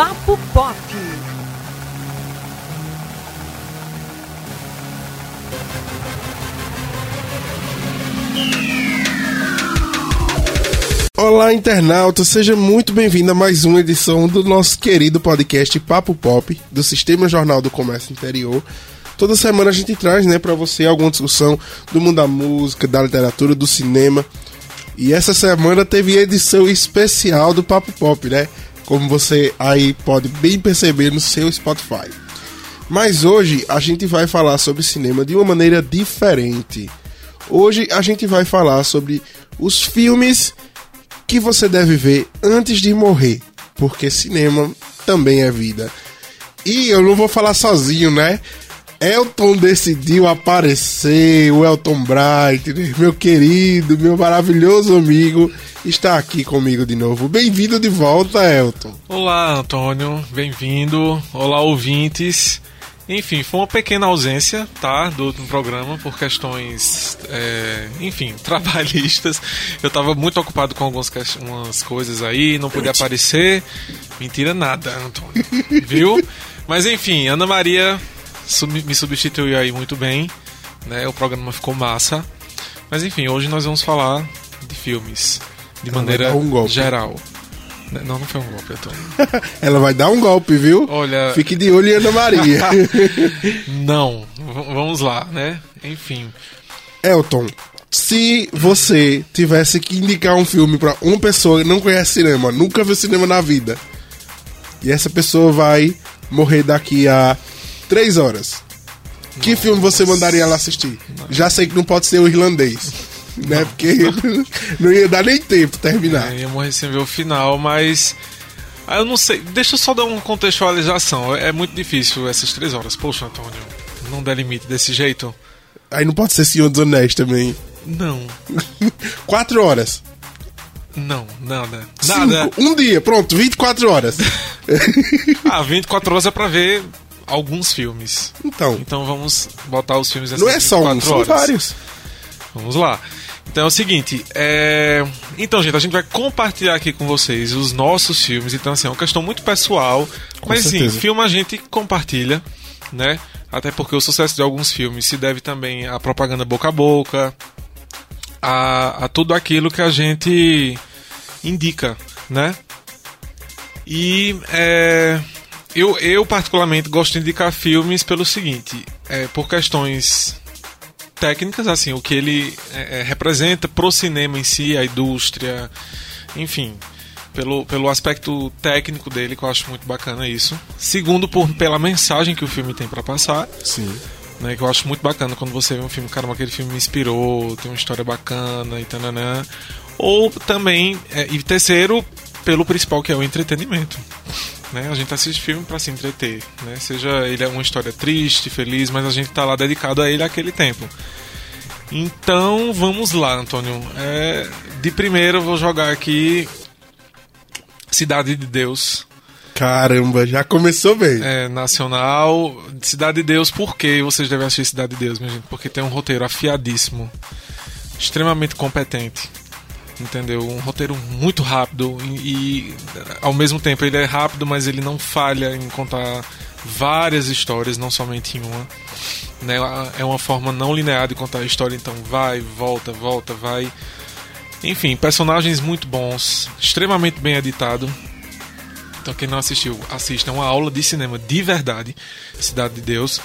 Papo Pop. Olá, internauta, seja muito bem-vindo a mais uma edição do nosso querido podcast Papo Pop, do Sistema Jornal do Comércio Interior. Toda semana a gente traz, né, para você alguma discussão do mundo da música, da literatura, do cinema. E essa semana teve edição especial do Papo Pop, né? Como você aí pode bem perceber no seu Spotify. Mas hoje a gente vai falar sobre cinema de uma maneira diferente. Hoje a gente vai falar sobre os filmes que você deve ver antes de morrer, porque cinema também é vida. E eu não vou falar sozinho, né? Elton decidiu aparecer, o Elton Bright, meu querido, meu maravilhoso amigo, está aqui comigo de novo. Bem-vindo de volta, Elton. Olá, Antônio, bem-vindo. Olá, ouvintes. Enfim, foi uma pequena ausência, tá, do, do programa por questões, é, enfim, trabalhistas. Eu estava muito ocupado com algumas umas coisas aí, não podia aparecer. Mentira nada, Antônio. Viu? Mas enfim, Ana Maria me substituiu aí muito bem, né? O programa ficou massa. Mas enfim, hoje nós vamos falar de filmes de maneira um geral. Não, não foi um golpe, Antônio. Ela vai dar um golpe, viu? Olha. Fique de olho em Ana Maria. não, vamos lá, né? Enfim. Elton, se você tivesse que indicar um filme para uma pessoa que não conhece cinema, nunca viu cinema na vida, e essa pessoa vai morrer daqui a três horas, Nossa. que filme você mandaria ela assistir? Já sei que não pode ser o irlandês né? Porque não ia dar nem tempo terminar. É, ia morrer sem ver o final, mas. Ah, eu não sei. Deixa eu só dar uma contextualização. É muito difícil essas três horas. Poxa, Antônio, não dá limite desse jeito. Aí não pode ser Senhor dos Anéis também. Não. Quatro horas. Não, nada. Nada. Um dia, pronto, 24 horas. ah, 24 horas é pra ver alguns filmes. Então. Então vamos botar os filmes Não é só um, são vários. Vamos lá. Então é o seguinte, é... então gente, a gente vai compartilhar aqui com vocês os nossos filmes, então assim, é uma questão muito pessoal, com mas certeza. sim, filme a gente compartilha, né? Até porque o sucesso de alguns filmes se deve também à propaganda boca a boca, a, a tudo aquilo que a gente indica, né? E é, eu, eu particularmente gosto de indicar filmes pelo seguinte, é, por questões técnicas, assim, o que ele é, é, representa pro cinema em si, a indústria, enfim, pelo, pelo aspecto técnico dele, que eu acho muito bacana isso. Segundo, por, pela mensagem que o filme tem para passar. Sim. Né, que eu acho muito bacana quando você vê um filme, caramba, aquele filme me inspirou, tem uma história bacana e tananã. Ou também, é, e terceiro, pelo principal que é o entretenimento. Né? A gente assiste filme para se entreter, né? Seja ele é uma história triste, feliz, mas a gente tá lá dedicado a ele aquele tempo. Então vamos lá, Antônio. É, de primeiro eu vou jogar aqui Cidade de Deus. Caramba, já começou bem. É, nacional. Cidade de Deus, por que vocês devem assistir Cidade de Deus, minha gente? Porque tem um roteiro afiadíssimo, extremamente competente entendeu? Um roteiro muito rápido e, e, ao mesmo tempo ele é rápido, mas ele não falha em contar várias histórias, não somente em uma. Né? É uma forma não linear de contar a história, então vai, volta, volta, vai. Enfim, personagens muito bons, extremamente bem editado. Então quem não assistiu, assista. É uma aula de cinema de verdade, Cidade de Deus.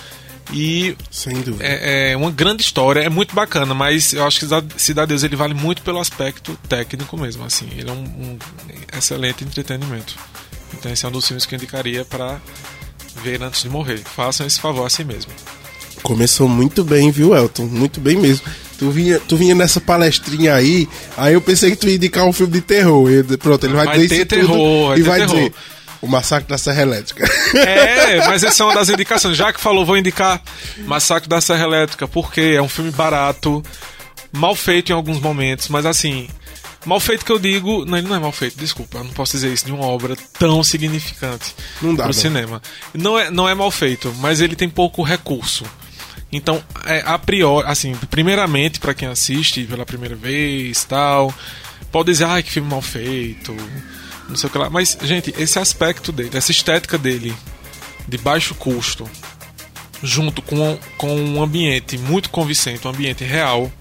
E Sem dúvida. É, é, uma grande história, é muito bacana, mas eu acho que Cidade Deus ele vale muito pelo aspecto técnico mesmo, assim. Ele é um, um excelente entretenimento. Então esse é um dos filmes que eu indicaria para ver antes de morrer. Façam esse favor a si mesmo. Começou muito bem, viu, Elton? Muito bem mesmo. Tu vinha, tu vinha nessa palestrinha aí, aí eu pensei que tu ia indicar um filme de terror. E, pronto, ele vai, vai dizer ter terror, vai e vai terror. dizer o Massacre da Serra Elétrica. É, mas essa é uma das indicações. Já que falou, vou indicar Massacre da Serra Elétrica, porque é um filme barato, mal feito em alguns momentos, mas assim. Mal feito que eu digo. Não, ele não é mal feito, desculpa. Eu não posso dizer isso de uma obra tão significante não dá, pro não. cinema. Não é, não é mal feito, mas ele tem pouco recurso. Então, é, a priori, assim, primeiramente, para quem assiste pela primeira vez tal, pode dizer, ai, que filme mal feito não sei o que lá. Mas, gente, esse aspecto dele, essa estética dele, de baixo custo, junto com, com um ambiente muito convincente, um ambiente real.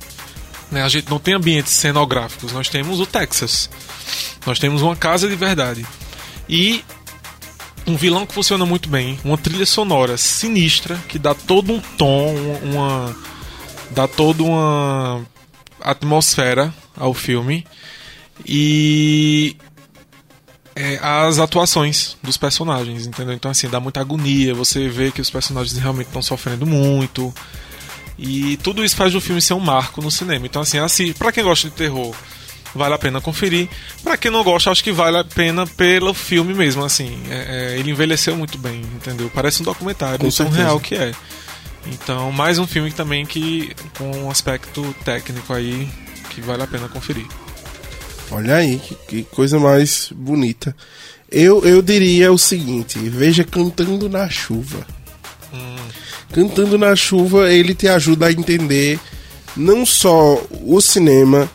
Né? A gente não tem ambientes cenográficos, nós temos o Texas. Nós temos uma casa de verdade. E um vilão que funciona muito bem, uma trilha sonora sinistra que dá todo um tom, uma dá toda uma atmosfera ao filme e é, as atuações dos personagens, entendeu? Então, assim, dá muita agonia, você vê que os personagens realmente estão sofrendo muito. E tudo isso faz do filme ser um marco no cinema. Então, assim, assim para quem gosta de terror, vale a pena conferir. Para quem não gosta, acho que vale a pena pelo filme mesmo, assim. É, é, ele envelheceu muito bem, entendeu? Parece um documentário, tão real que é. Então, mais um filme também que com um aspecto técnico aí que vale a pena conferir. Olha aí, que, que coisa mais bonita. Eu, eu diria o seguinte: veja Cantando na Chuva. Hum. Cantando na Chuva, ele te ajuda a entender não só o cinema,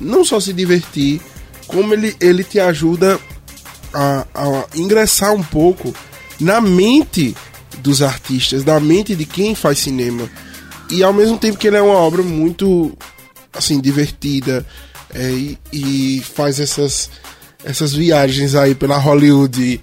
não só se divertir, como ele, ele te ajuda a, a ingressar um pouco na mente dos artistas, na mente de quem faz cinema. E ao mesmo tempo que ele é uma obra muito assim divertida, é, e, e, faz essas, essas viagens aí pela Hollywood,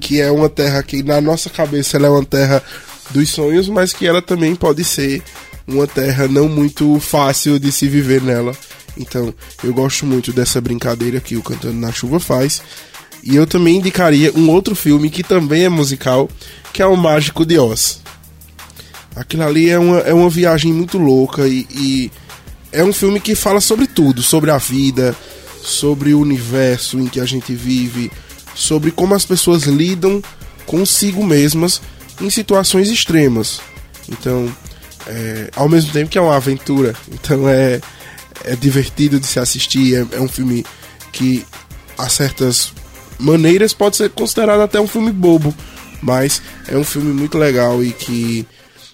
que é uma terra que na nossa cabeça ela é uma terra dos sonhos, mas que ela também pode ser uma terra não muito fácil de se viver nela. Então, eu gosto muito dessa brincadeira que o Cantando na Chuva faz. E eu também indicaria um outro filme que também é musical, que é O Mágico de Oz. Aquilo ali é uma, é uma viagem muito louca e, e é um filme que fala sobre tudo, sobre a vida, sobre o universo em que a gente vive, sobre como as pessoas lidam consigo mesmas em situações extremas. Então, é, ao mesmo tempo que é uma aventura, então é, é divertido de se assistir, é, é um filme que a certas maneiras pode ser considerado até um filme bobo, mas é um filme muito legal e que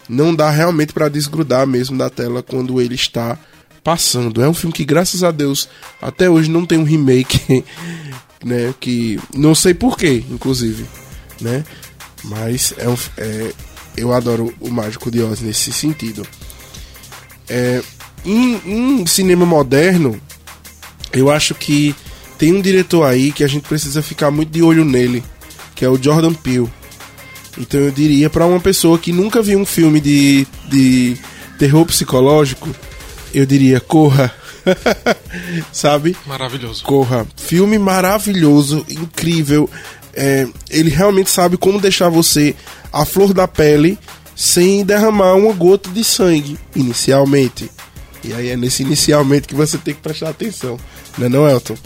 não dá realmente para desgrudar mesmo da tela quando ele está passando. É um filme que, graças a Deus, até hoje não tem um remake, né? Que não sei porquê, inclusive, né? Mas é um, é, eu adoro o Mágico de Oz nesse sentido. É, em, em cinema moderno, eu acho que tem um diretor aí que a gente precisa ficar muito de olho nele, que é o Jordan Peele. Então eu diria para uma pessoa que nunca viu um filme de, de terror psicológico, eu diria, corra. Sabe? Maravilhoso. Corra. Filme maravilhoso, incrível. É, ele realmente sabe como deixar você a flor da pele sem derramar uma gota de sangue, inicialmente. E aí é nesse inicialmente que você tem que prestar atenção. Não é não, Elton?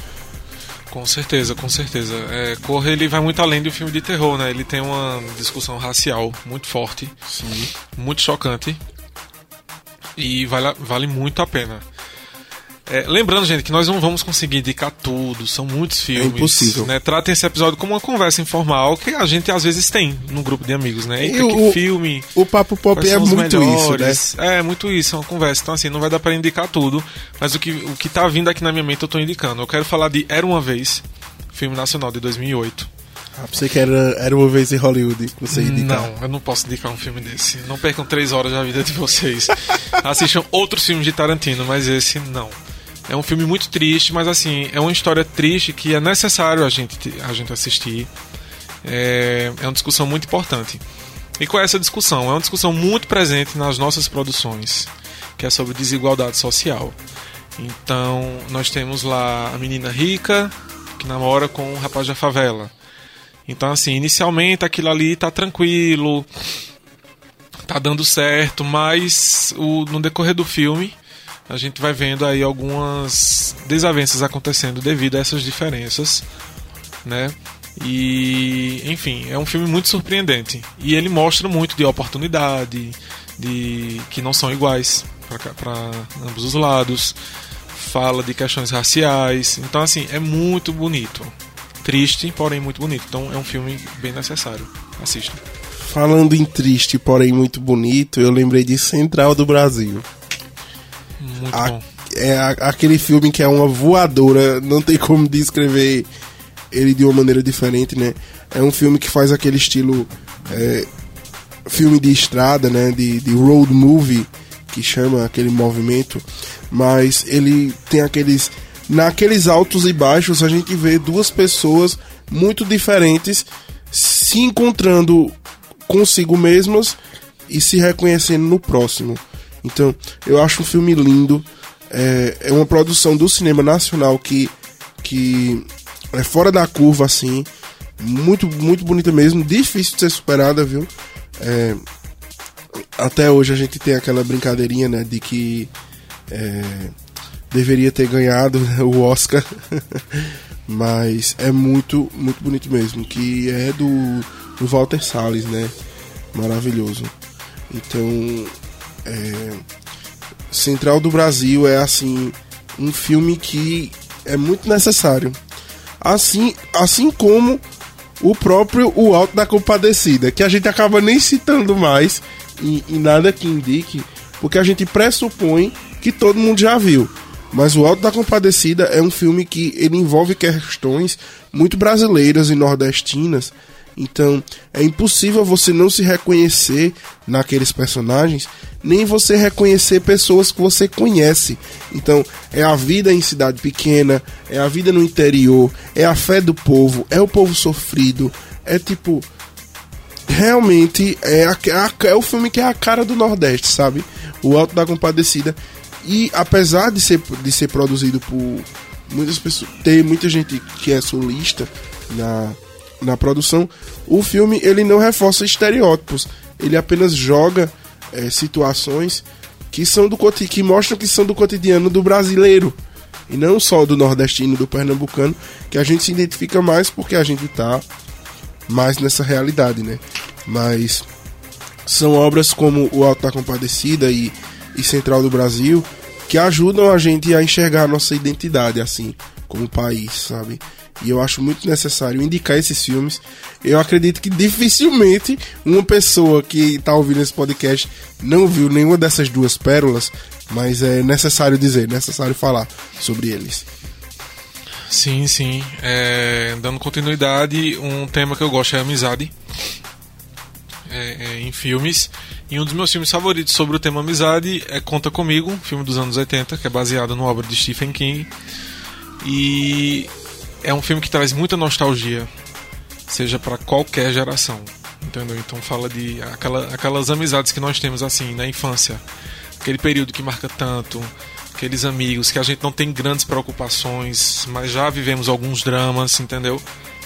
Com certeza, com certeza. É, Corra ele vai muito além do filme de terror, né? Ele tem uma discussão racial muito forte, Sim. muito chocante e vale, vale muito a pena. É, lembrando, gente, que nós não vamos conseguir indicar tudo, são muitos filmes. É impossível. Né? Tratem esse episódio como uma conversa informal que a gente às vezes tem num grupo de amigos, né? Eita, e que filme. O Papo Pop é muito melhores. isso, né? É, muito isso, é uma conversa. Então, assim, não vai dar para indicar tudo, mas o que, o que tá vindo aqui na minha mente eu tô indicando. Eu quero falar de Era uma Vez, filme nacional de 2008. Ah, pensei que era, era uma vez em Hollywood você indicar. Não, eu não posso indicar um filme desse. Não percam três horas da vida de vocês. Assistam outros filmes de Tarantino, mas esse não. É um filme muito triste, mas assim, é uma história triste que é necessário a gente, a gente assistir. É, é uma discussão muito importante. E qual é essa discussão? É uma discussão muito presente nas nossas produções, que é sobre desigualdade social. Então, nós temos lá a menina rica que namora com o rapaz da favela. Então, assim, inicialmente aquilo ali tá tranquilo, tá dando certo, mas o, no decorrer do filme a gente vai vendo aí algumas desavenças acontecendo devido a essas diferenças, né? E, enfim, é um filme muito surpreendente. E ele mostra muito de oportunidade, de que não são iguais para ambos os lados. Fala de questões raciais. Então, assim, é muito bonito triste, porém muito bonito. Então é um filme bem necessário. Assista. Falando em triste, porém muito bonito, eu lembrei de Central do Brasil. Muito a, bom. É a, aquele filme que é uma voadora, não tem como descrever ele de uma maneira diferente, né? É um filme que faz aquele estilo é, filme de estrada, né? De, de road movie, que chama aquele movimento, mas ele tem aqueles. Naqueles altos e baixos a gente vê duas pessoas muito diferentes se encontrando consigo mesmas e se reconhecendo no próximo. Então, eu acho um filme lindo. É, é uma produção do cinema nacional que, que é fora da curva, assim. Muito, muito bonita mesmo. Difícil de ser superada, viu? É, até hoje a gente tem aquela brincadeirinha, né? De que é, deveria ter ganhado o Oscar. Mas é muito, muito bonito mesmo. Que é do, do Walter Salles, né? Maravilhoso. Então, é, Central do Brasil é assim um filme que é muito necessário. Assim, assim como o próprio O Alto da Compadecida, que a gente acaba nem citando mais e, e nada que indique, porque a gente pressupõe que todo mundo já viu. Mas o Alto da Compadecida é um filme que ele envolve questões muito brasileiras e nordestinas então, é impossível você não se reconhecer naqueles personagens, nem você reconhecer pessoas que você conhece. Então, é a vida em cidade pequena, é a vida no interior, é a fé do povo, é o povo sofrido, é tipo realmente é, a, é, o filme que é a cara do Nordeste, sabe? O Alto da Compadecida. E apesar de ser, de ser produzido por muitas pessoas, tem muita gente que é solista na, na produção, o filme ele não reforça estereótipos, ele apenas joga é, situações que são do que mostram que são do cotidiano do brasileiro e não só do nordestino, do pernambucano, que a gente se identifica mais porque a gente tá mais nessa realidade, né? Mas são obras como O Alto da Compadecida e, e Central do Brasil que ajudam a gente a enxergar a nossa identidade assim, como país, sabe? E eu acho muito necessário indicar esses filmes. Eu acredito que dificilmente uma pessoa que está ouvindo esse podcast não viu nenhuma dessas duas pérolas, mas é necessário dizer, necessário falar sobre eles. Sim, sim. É, dando continuidade, um tema que eu gosto é amizade. É, é, em filmes. E um dos meus filmes favoritos sobre o tema amizade é Conta Comigo, um filme dos anos 80, que é baseado na obra de Stephen King. E é um filme que traz muita nostalgia, seja para qualquer geração, entendeu? Então fala de aquela, aquelas amizades que nós temos assim na infância, aquele período que marca tanto, aqueles amigos que a gente não tem grandes preocupações, mas já vivemos alguns dramas, entendeu?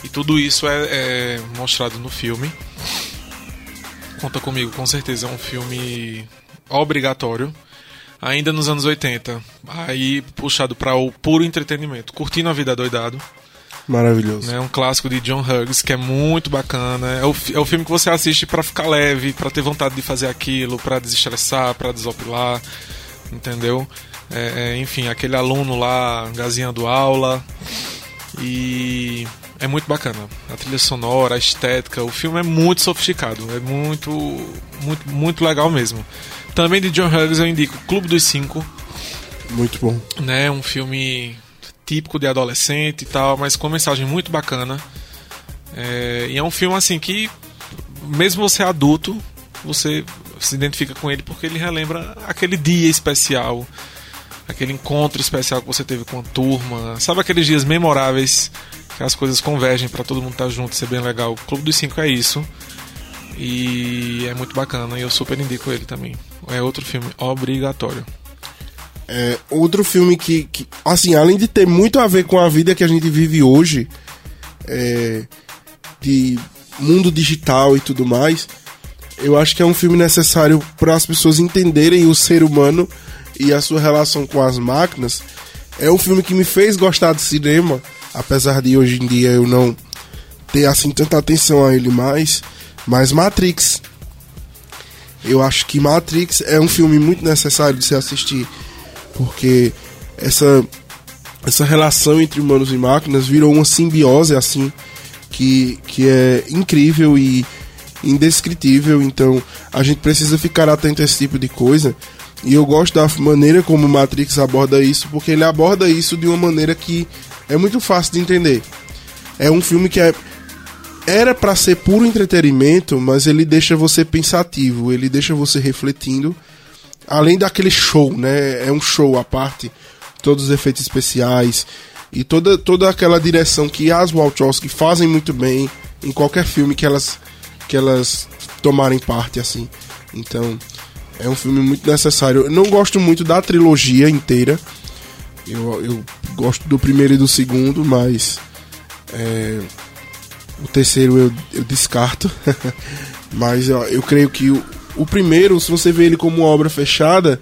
E tudo isso é, é mostrado no filme. Conta comigo, com certeza é um filme obrigatório ainda nos anos 80. Aí puxado para o puro entretenimento, curtindo a vida doidado. Maravilhoso. É né, um clássico de John Hughes que é muito bacana. É o, é o filme que você assiste para ficar leve, para ter vontade de fazer aquilo, para desestressar, para desopilar, entendeu? É, é, enfim, aquele aluno lá gazinhando aula. E é muito bacana. A trilha sonora, a estética, o filme é muito sofisticado, é muito, muito, muito legal mesmo. Também de John Hughes eu indico Clube dos Cinco. Muito bom. Né, um filme típico de adolescente e tal, mas com mensagem muito bacana. É, e é um filme assim que, mesmo você adulto, você se identifica com ele porque ele relembra aquele dia especial, aquele encontro especial que você teve com a turma. Sabe aqueles dias memoráveis as coisas convergem para todo mundo estar tá junto, ser bem legal. O Clube dos Cinco é isso. E é muito bacana e eu super indico ele também. É outro filme obrigatório. É, outro filme que, que, assim, além de ter muito a ver com a vida que a gente vive hoje, é, de mundo digital e tudo mais, eu acho que é um filme necessário para as pessoas entenderem o ser humano e a sua relação com as máquinas. É um filme que me fez gostar de cinema, apesar de hoje em dia eu não ter assim tanta atenção a ele mais. Mas Matrix. Eu acho que Matrix é um filme muito necessário de se assistir porque essa essa relação entre humanos e máquinas virou uma simbiose assim que, que é incrível e indescritível, então a gente precisa ficar atento a esse tipo de coisa. E eu gosto da maneira como Matrix aborda isso, porque ele aborda isso de uma maneira que é muito fácil de entender. é um filme que é era para ser puro entretenimento, mas ele deixa você pensativo, ele deixa você refletindo. Além daquele show, né? É um show à parte, todos os efeitos especiais e toda, toda aquela direção que as Wachowski fazem muito bem em qualquer filme que elas que elas tomarem parte assim. Então, é um filme muito necessário. Eu não gosto muito da trilogia inteira. Eu, eu gosto do primeiro e do segundo, mas é, o terceiro eu, eu descarto. Mas ó, eu creio que o, o primeiro, se você vê ele como uma obra fechada,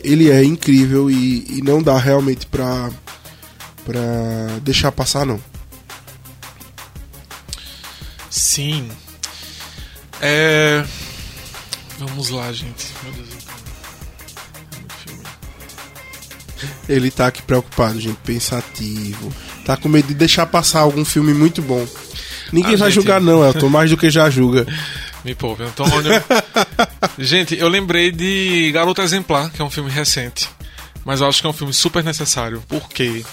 ele é incrível e, e não dá realmente pra, pra deixar passar, não. Sim. É. Vamos lá, gente. Meu Deus. Ele tá aqui preocupado, gente, pensativo. Tá com medo de deixar passar algum filme muito bom. Ninguém vai gente... julgar, não, Elton, mais do que já julga. Me poupe, Antônio. gente, eu lembrei de Garota Exemplar, que é um filme recente. Mas eu acho que é um filme super necessário. porque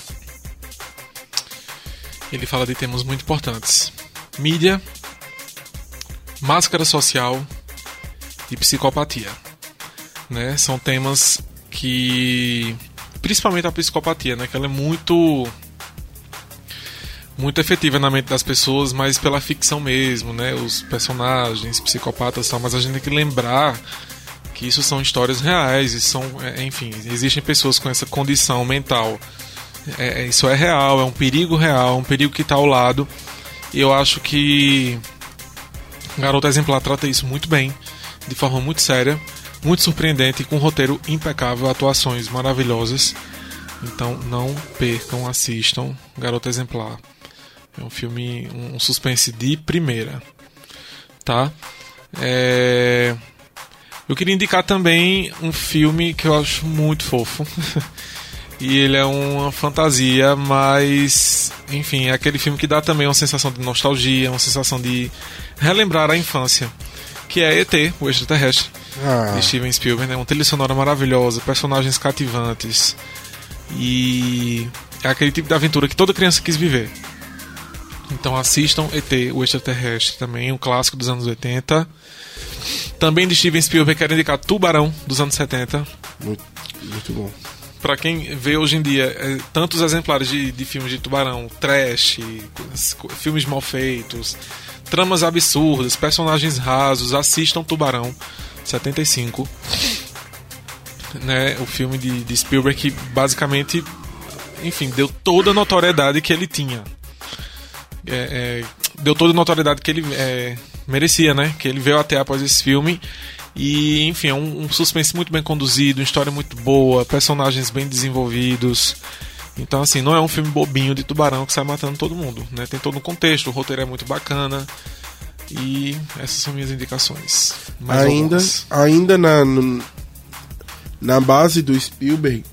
Ele fala de temas muito importantes: mídia, máscara social e psicopatia. Né? São temas que. Principalmente a psicopatia, né? Que ela é muito muito efetiva na mente das pessoas, mas pela ficção mesmo, né? Os personagens, psicopatas tal, mas a gente tem que lembrar que isso são histórias reais e são, é, enfim, existem pessoas com essa condição mental. É, é, isso é real, é um perigo real, um perigo que está ao lado. E eu acho que Garota Exemplar trata isso muito bem, de forma muito séria, muito surpreendente, com um roteiro impecável, atuações maravilhosas. Então não percam, assistam Garota Exemplar. É um filme, um suspense de primeira, tá? É... Eu queria indicar também um filme que eu acho muito fofo. e ele é uma fantasia, mas enfim, é aquele filme que dá também uma sensação de nostalgia, uma sensação de relembrar a infância, que é ET, o extraterrestre, ah. de Steven Spielberg, né? Uma trilha sonora maravilhosa, personagens cativantes e é aquele tipo de aventura que toda criança quis viver. Então assistam ET, o extraterrestre, também um clássico dos anos 80. Também de Steven Spielberg, quero indicar Tubarão, dos anos 70. Muito, muito bom. Pra quem vê hoje em dia é, tantos exemplares de, de filmes de tubarão, trash, filmes mal feitos, tramas absurdas, personagens rasos, assistam Tubarão, 75. Né, o filme de, de Spielberg que basicamente, enfim, deu toda a notoriedade que ele tinha é, é, deu toda a notoriedade que ele é, merecia, né? Que ele veio até após esse filme. E, enfim, é um, um, suspense muito bem conduzido, uma história muito boa, personagens bem desenvolvidos. Então, assim, não é um filme bobinho de tubarão que sai matando todo mundo, né? Tem todo um contexto, o roteiro é muito bacana. E essas são minhas indicações. ainda ainda na, na base do Spielberg,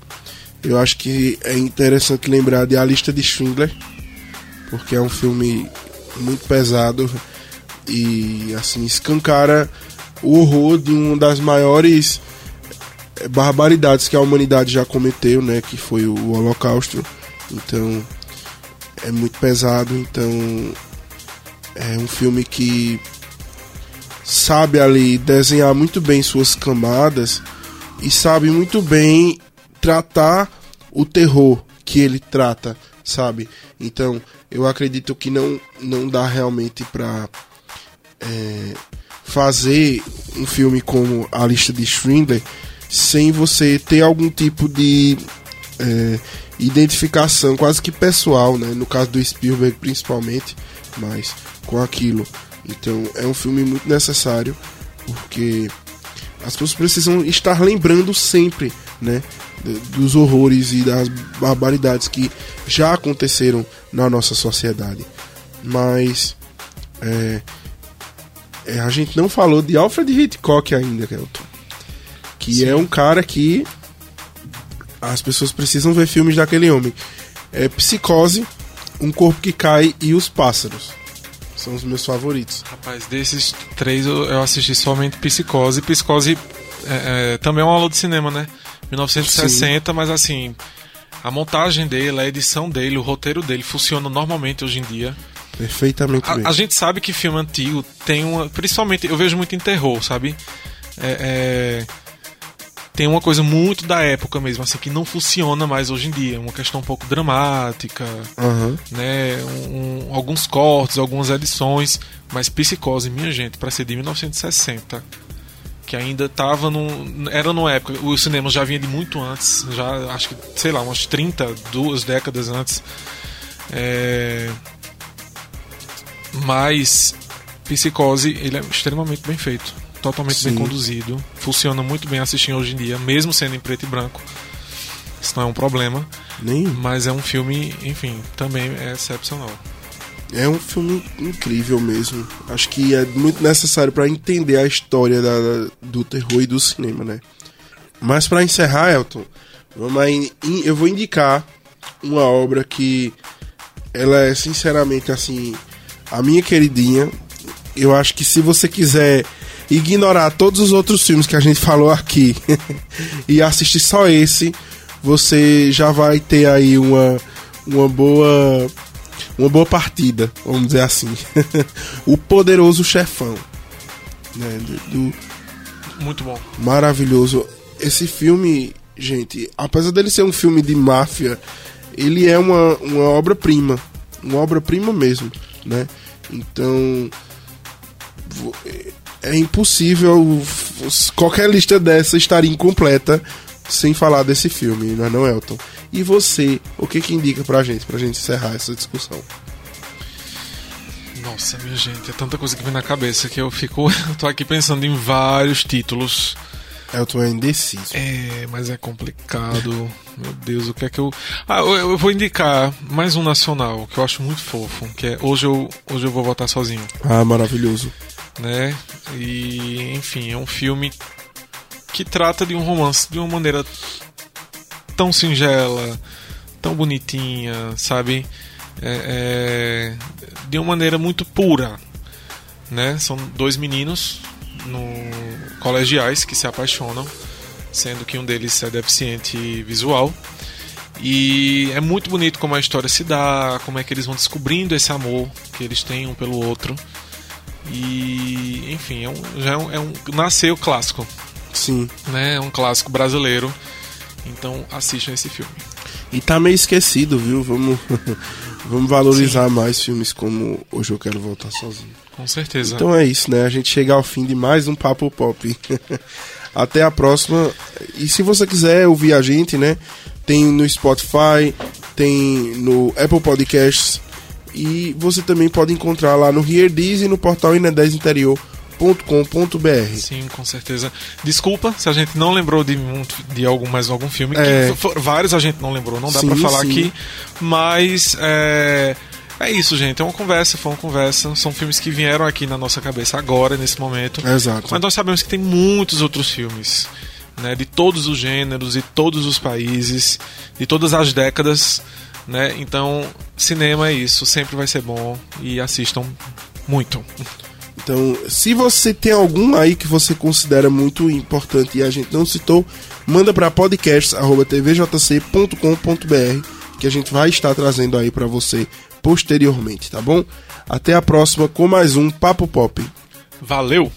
eu acho que é interessante lembrar de A Lista de Schindler porque é um filme muito pesado e assim escancara o horror de uma das maiores barbaridades que a humanidade já cometeu, né, que foi o Holocausto. Então é muito pesado, então é um filme que sabe ali desenhar muito bem suas camadas e sabe muito bem tratar o terror que ele trata, sabe? Então, eu acredito que não, não dá realmente para é, fazer um filme como A Lista de Schindler sem você ter algum tipo de é, identificação quase que pessoal, né? no caso do Spielberg principalmente, mas com aquilo. Então é um filme muito necessário porque as pessoas precisam estar lembrando sempre, né, dos horrores e das barbaridades que já aconteceram na nossa sociedade. Mas é, é, a gente não falou de Alfred Hitchcock ainda, Kelton. Que Sim. é um cara que as pessoas precisam ver filmes daquele homem. É Psicose, Um Corpo que Cai e Os Pássaros. São os meus favoritos. Rapaz, desses três eu, assisti somente Psicose. Psicose é, é, também é uma aula de cinema, né? 1960, Sim. mas assim, a montagem dele, a edição dele, o roteiro dele funciona normalmente hoje em dia. Perfeitamente a, a, gente sabe que filme antigo tem uma. Principalmente, eu vejo muito em terror, sabe? É, é, tem uma coisa muito da época mesmo, assim, que não funciona mais hoje em dia. Uma questão um pouco dramática, uhum. né? Um, um, alguns cortes, algumas edições. Mas Psicose, minha gente, para ser de 1960 que ainda estava no era numa época o cinema já vinha de muito antes já acho que sei lá umas 30 duas décadas antes é, mas Psicose ele é extremamente bem feito totalmente Sim. bem conduzido funciona muito bem assistir hoje em dia mesmo sendo em preto e branco isso não é um problema Nem. mas é um filme enfim também é excepcional é um filme incrível mesmo. Acho que é muito necessário para entender a história da, do terror e do cinema, né? Mas para encerrar, Elton, eu vou indicar uma obra que ela é sinceramente assim a minha queridinha. Eu acho que se você quiser ignorar todos os outros filmes que a gente falou aqui e assistir só esse, você já vai ter aí uma, uma boa uma boa partida, vamos dizer assim. o poderoso chefão. Né, do, Muito bom. Maravilhoso. Esse filme, gente, apesar dele ser um filme de máfia, ele é uma, uma obra-prima. Uma obra-prima mesmo, né? Então. É impossível qualquer lista dessa estaria incompleta sem falar desse filme, não é não, Elton? E você, o que que indica pra gente, pra gente encerrar essa discussão? Nossa, minha gente, é tanta coisa que vem na cabeça que eu fico. Eu tô aqui pensando em vários títulos. Elton é indeciso. É, mas é complicado. Meu Deus, o que é que eu. Ah, eu, eu, vou indicar mais um nacional que eu acho muito fofo, que é Hoje Eu, Hoje eu Vou Votar Sozinho. Ah, maravilhoso. Né? E, enfim, é um filme que trata de um romance de uma maneira tão singela, tão bonitinha, sabe? É, é, de uma maneira muito pura, né? São dois meninos no colegiais que se apaixonam, sendo que um deles é deficiente visual. E é muito bonito como a história se dá, como é que eles vão descobrindo esse amor que eles têm um pelo outro. E, enfim, é um, já é um, é um nasceu clássico, Sim. Né? É um clássico brasileiro. Então assistam esse filme. E tá meio esquecido, viu? Vamos, vamos valorizar Sim. mais filmes como Hoje Eu Quero Voltar Sozinho. Com certeza. Então é isso, né? A gente chega ao fim de mais um Papo Pop. Até a próxima. E se você quiser ouvir a gente, né? Tem no Spotify, tem no Apple Podcasts. E você também pode encontrar lá no Here e no portal Ine10 Interior com.br. Sim, com certeza. Desculpa se a gente não lembrou de, de algum mais algum filme. É... For, vários a gente não lembrou, não dá para falar sim. aqui. Mas é, é isso, gente. É uma conversa, foi uma conversa. São filmes que vieram aqui na nossa cabeça agora, nesse momento. Exato. Mas nós sabemos que tem muitos outros filmes. Né, de todos os gêneros, de todos os países, de todas as décadas. Né? Então, cinema é isso, sempre vai ser bom e assistam muito. Então, se você tem algum aí que você considera muito importante e a gente não citou, manda para podcasts@tvjc.com.br que a gente vai estar trazendo aí para você posteriormente, tá bom? Até a próxima com mais um Papo Pop. Valeu!